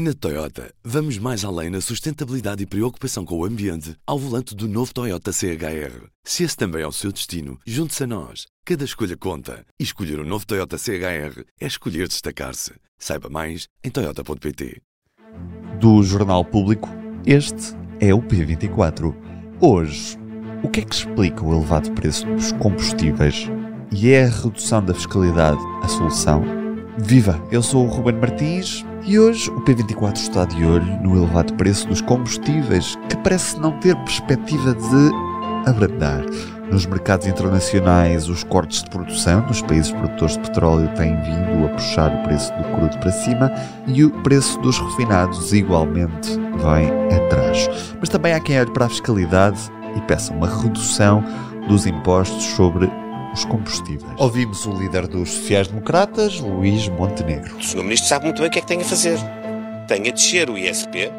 Na Toyota, vamos mais além na sustentabilidade e preocupação com o ambiente ao volante do novo Toyota CHR. Se esse também é o seu destino, junte-se a nós. Cada escolha conta. E escolher o um novo Toyota CHR é escolher destacar-se. Saiba mais em Toyota.pt. Do Jornal Público, este é o P24. Hoje, o que é que explica o elevado preço dos combustíveis e é a redução da fiscalidade a solução? Viva! Eu sou o Ruben Martins e hoje o P24 está de olho no elevado preço dos combustíveis, que parece não ter perspectiva de abrandar. Nos mercados internacionais, os cortes de produção nos países produtores de petróleo têm vindo a puxar o preço do crudo para cima e o preço dos refinados igualmente vem atrás. Mas também há quem olhe para a fiscalidade e peça uma redução dos impostos sobre os combustíveis. Ouvimos o líder dos sociais-democratas, Luís Montenegro. O Sr. Ministro sabe muito bem o que é que tem a fazer. Tem a descer o ISP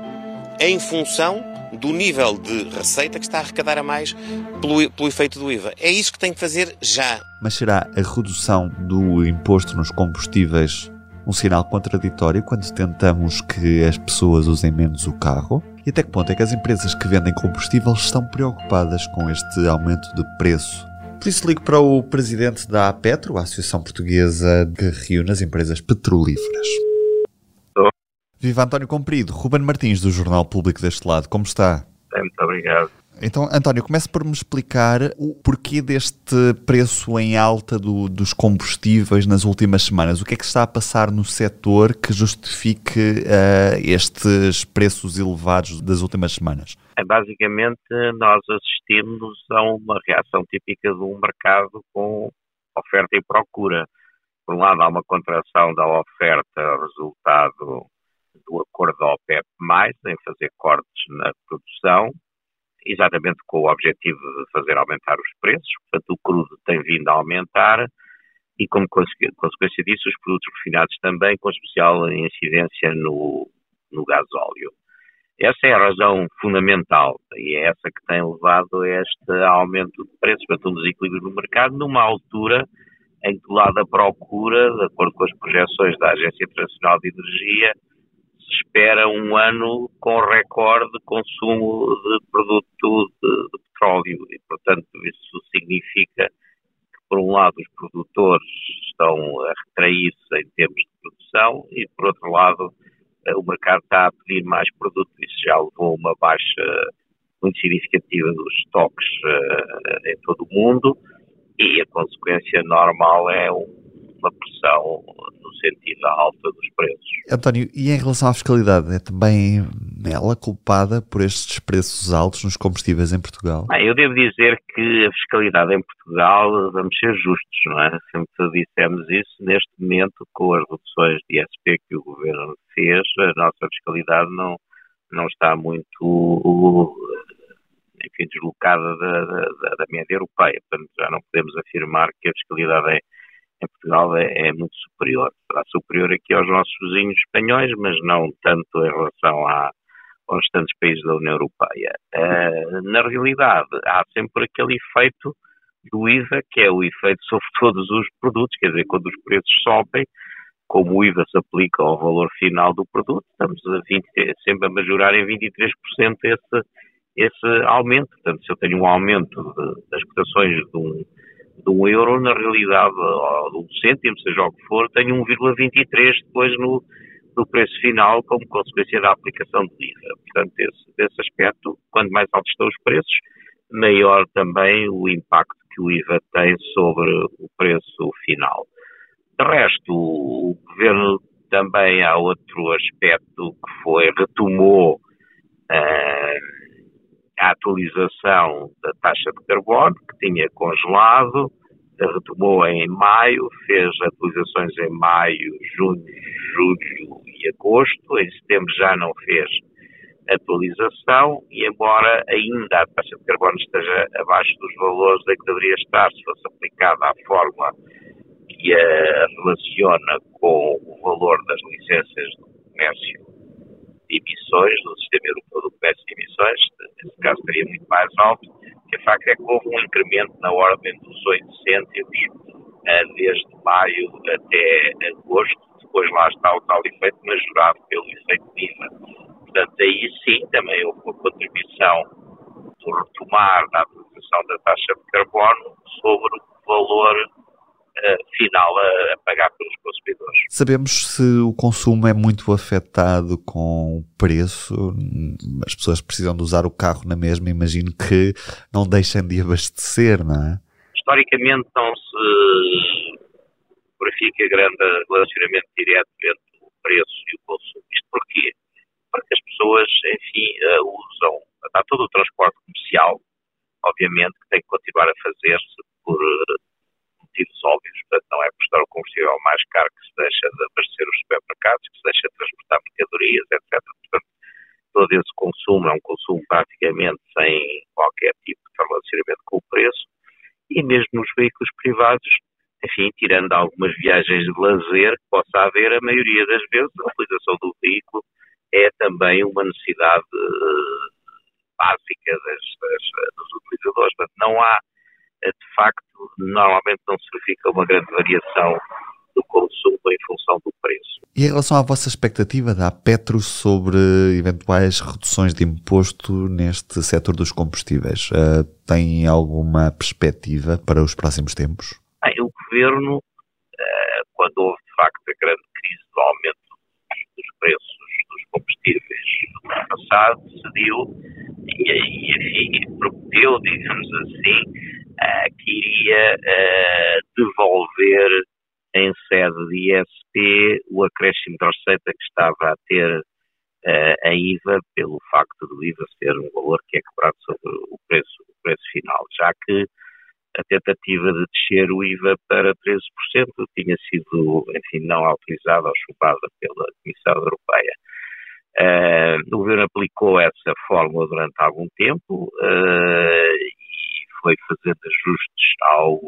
em função do nível de receita que está a arrecadar a mais pelo, pelo efeito do IVA. É isso que tem que fazer já. Mas será a redução do imposto nos combustíveis um sinal contraditório quando tentamos que as pessoas usem menos o carro? E até que ponto é que as empresas que vendem combustíveis estão preocupadas com este aumento de preço por isso ligo para o presidente da APETRO, a Associação Portuguesa que reúne as empresas petrolíferas. Estou. Viva António Comprido, Ruben Martins do Jornal Público deste lado, como está? Muito obrigado. Então, António, comece por me explicar o porquê deste preço em alta do, dos combustíveis nas últimas semanas. O que é que está a passar no setor que justifique uh, estes preços elevados das últimas semanas? É, basicamente, nós assistimos a uma reação típica de um mercado com oferta e procura. Por um lado, há uma contração da oferta, resultado do acordo da OPEP+, em fazer cortes na produção, exatamente com o objetivo de fazer aumentar os preços. Portanto, o crudo tem vindo a aumentar e, como consequência disso, os produtos refinados também, com especial incidência no, no gasóleo. Essa é a razão fundamental e é essa que tem levado a este aumento de preços, portanto, um desequilíbrio no mercado, numa altura em que, do lado da procura, de acordo com as projeções da Agência Internacional de Energia, se espera um ano com recorde de consumo de produto de, de petróleo e, portanto, isso significa que, por um lado, os produtores estão a retrair-se em termos de produção e, por outro lado, eh, o mercado está a pedir mais produto. Isso já levou a uma baixa muito significativa dos estoques uh, em todo o mundo e a consequência normal é uma pressão sentido da alta dos preços. António, e em relação à fiscalidade, é também ela culpada por estes preços altos nos combustíveis em Portugal? Bem, eu devo dizer que a fiscalidade em Portugal, vamos ser justos, não é? Sempre dissemos isso, neste momento, com as reduções de ISP que o Governo fez, a nossa fiscalidade não, não está muito enfim, deslocada da, da, da média europeia. Portanto, já não podemos afirmar que a fiscalidade é em Portugal é, é, muito superior. Será superior aqui aos nossos vizinhos espanhóis, mas não tanto em relação a, aos restantes países da União Europeia. Uh, na realidade, há sempre aquele efeito do IVA, que é o efeito sobre todos os produtos, quer dizer, quando os preços sobem, como o IVA se aplica ao valor final do produto, estamos a 20, sempre a majorar em 23% esse, esse aumento. Portanto, se eu tenho um aumento de, das cotações de um, de um euro, na realidade, ou de um cêntimo, seja o que for, tem 1,23 depois no, no preço final, como consequência da aplicação do IVA. Portanto, esse, desse aspecto, quanto mais altos estão os preços, maior também o impacto que o IVA tem sobre o preço final. De resto, o governo também há outro aspecto que foi, retomou uh, a atualização da taxa de carbono, que tinha congelado, retomou em maio, fez atualizações em maio, junho, julho e agosto, em setembro já não fez atualização e embora ainda a taxa de carbono esteja abaixo dos valores em que deveria estar se fosse aplicada à fórmula que a relaciona com o valor das licenças do comércio de emissões, do Sistema Europeu do Comércio de Emissões, nesse caso seria muito mais alto, que a facto é que houve um incremento na ordem dos 8 cêntimos uh, desde maio até agosto, depois lá está o tal efeito majorado pelo efeito IVA. Portanto, aí sim também houve uma contribuição do retomar da atualização da taxa de carbono sobre o valor final a, a, pagar pelos consumidores. Sabemos se o consumo é muito afetado com o preço, as pessoas precisam de usar o carro na mesma, imagino que não deixem de abastecer, não é? Historicamente não se verifica grande relacionamento direto entre o preço e o consumo. Isto porquê? Porque as pessoas, enfim, uh, usam, há todo o transporte comercial, obviamente, que tem que continuar a fazer-se por motivos óbvios, portanto, não é por o combustível mais caro que se deixa de abastecer os supermercados, que se deixa de transportar mercadorias, etc. Portanto, todo esse consumo é um consumo praticamente sem qualquer tipo de relacionamento com o preço, e mesmo nos veículos privados, enfim, tirando algumas viagens de lazer que possa haver, a maioria das vezes a utilização do veículo é também uma necessidade uh, básica das, das, dos utilizadores. Portanto, não há, eh, de facto, normalmente não se verifica uma grande variação do consumo em função do preço. E em relação à vossa expectativa da Petro sobre eventuais reduções de imposto neste setor dos combustíveis, uh, tem alguma perspectiva para os próximos tempos? Bem, o governo, uh, quando houve de facto a grande crise do aumento dos preços dos combustíveis no ano passado, decidiu e, e enfim, prometeu, digamos assim, uh, que iria uh, devolver em sede de ISP o acréscimo de receita que estava a ter a IVA pelo facto do IVA ser um valor que é cobrado sobre o preço, o preço final, já que a tentativa de descer o IVA para 13% tinha sido, enfim, não autorizada ou chupada pela Comissão Europeia. Uh, o governo aplicou essa fórmula durante algum tempo uh, foi fazendo ajustes ao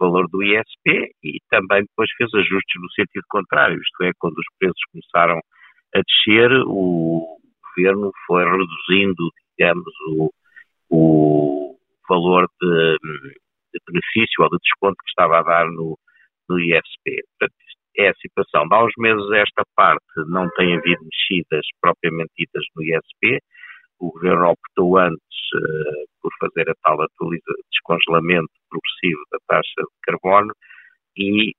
valor do ISP e também depois fez ajustes no sentido contrário, isto é, quando os preços começaram a descer, o governo foi reduzindo, digamos, o, o valor de, de benefício ou de desconto que estava a dar no, no ISP. Portanto, é a situação. Há uns meses esta parte não tem havido mexidas propriamente ditas no ISP. O governo optou antes uh, por fazer a tal atualiza, descongelamento progressivo da taxa de carbono e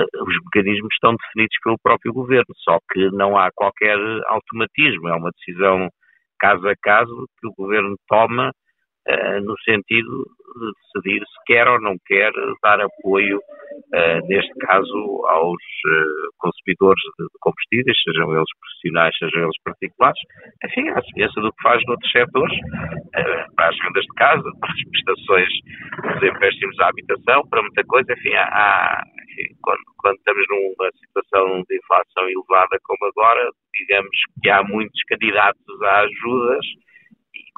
uh, os mecanismos estão definidos pelo próprio governo, só que não há qualquer automatismo, é uma decisão caso a caso que o governo toma no sentido de decidir se quer ou não quer dar apoio, uh, neste caso, aos uh, consumidores de combustíveis, sejam eles profissionais, sejam eles particulares, enfim, à semelhança do que faz noutros setores, para as vendas de casa, para as prestações dos empréstimos à habitação, para muita coisa, enfim, há, enfim, quando, quando estamos numa situação de inflação elevada como agora, digamos que há muitos candidatos a ajudas,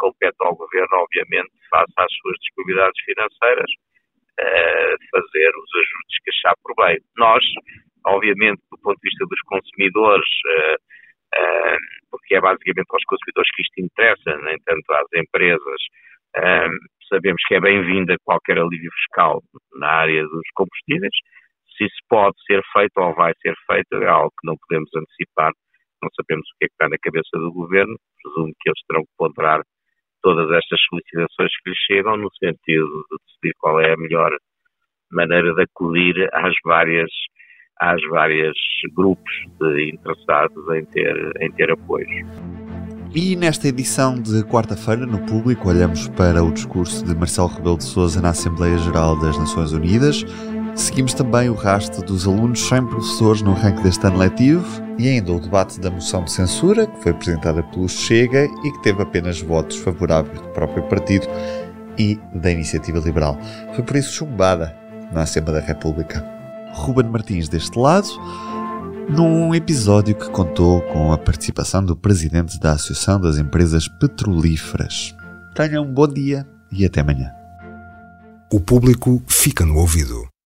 compete ao Governo, obviamente, face às suas disponibilidades financeiras, uh, fazer os ajustes que achar por bem. Nós, obviamente, do ponto de vista dos consumidores, uh, uh, porque é basicamente aos consumidores que isto interessa, nem tanto às empresas, sabemos que é bem-vinda qualquer alívio fiscal na área dos combustíveis. Se isso pode ser feito ou vai ser feito, é algo que não podemos antecipar. Não sabemos o que é que está na cabeça do governo. Presumo que eles terão que ponderar todas estas solicitações que lhe chegam no sentido de decidir qual é a melhor maneira de acudir às várias às várias grupos de interessados em ter em ter apoio. E nesta edição de quarta-feira, no público, olhamos para o discurso de Marcelo Rebelo de Sousa na Assembleia Geral das Nações Unidas, Seguimos também o rastro dos alunos sem professores no ranking deste ano letivo e ainda o debate da moção de censura, que foi apresentada pelo Chega e que teve apenas votos favoráveis do próprio partido e da Iniciativa Liberal. Foi por isso chumbada na Assembleia da República. Ruben Martins deste lado, num episódio que contou com a participação do presidente da Associação das Empresas Petrolíferas. Tenham um bom dia e até amanhã. O público fica no ouvido.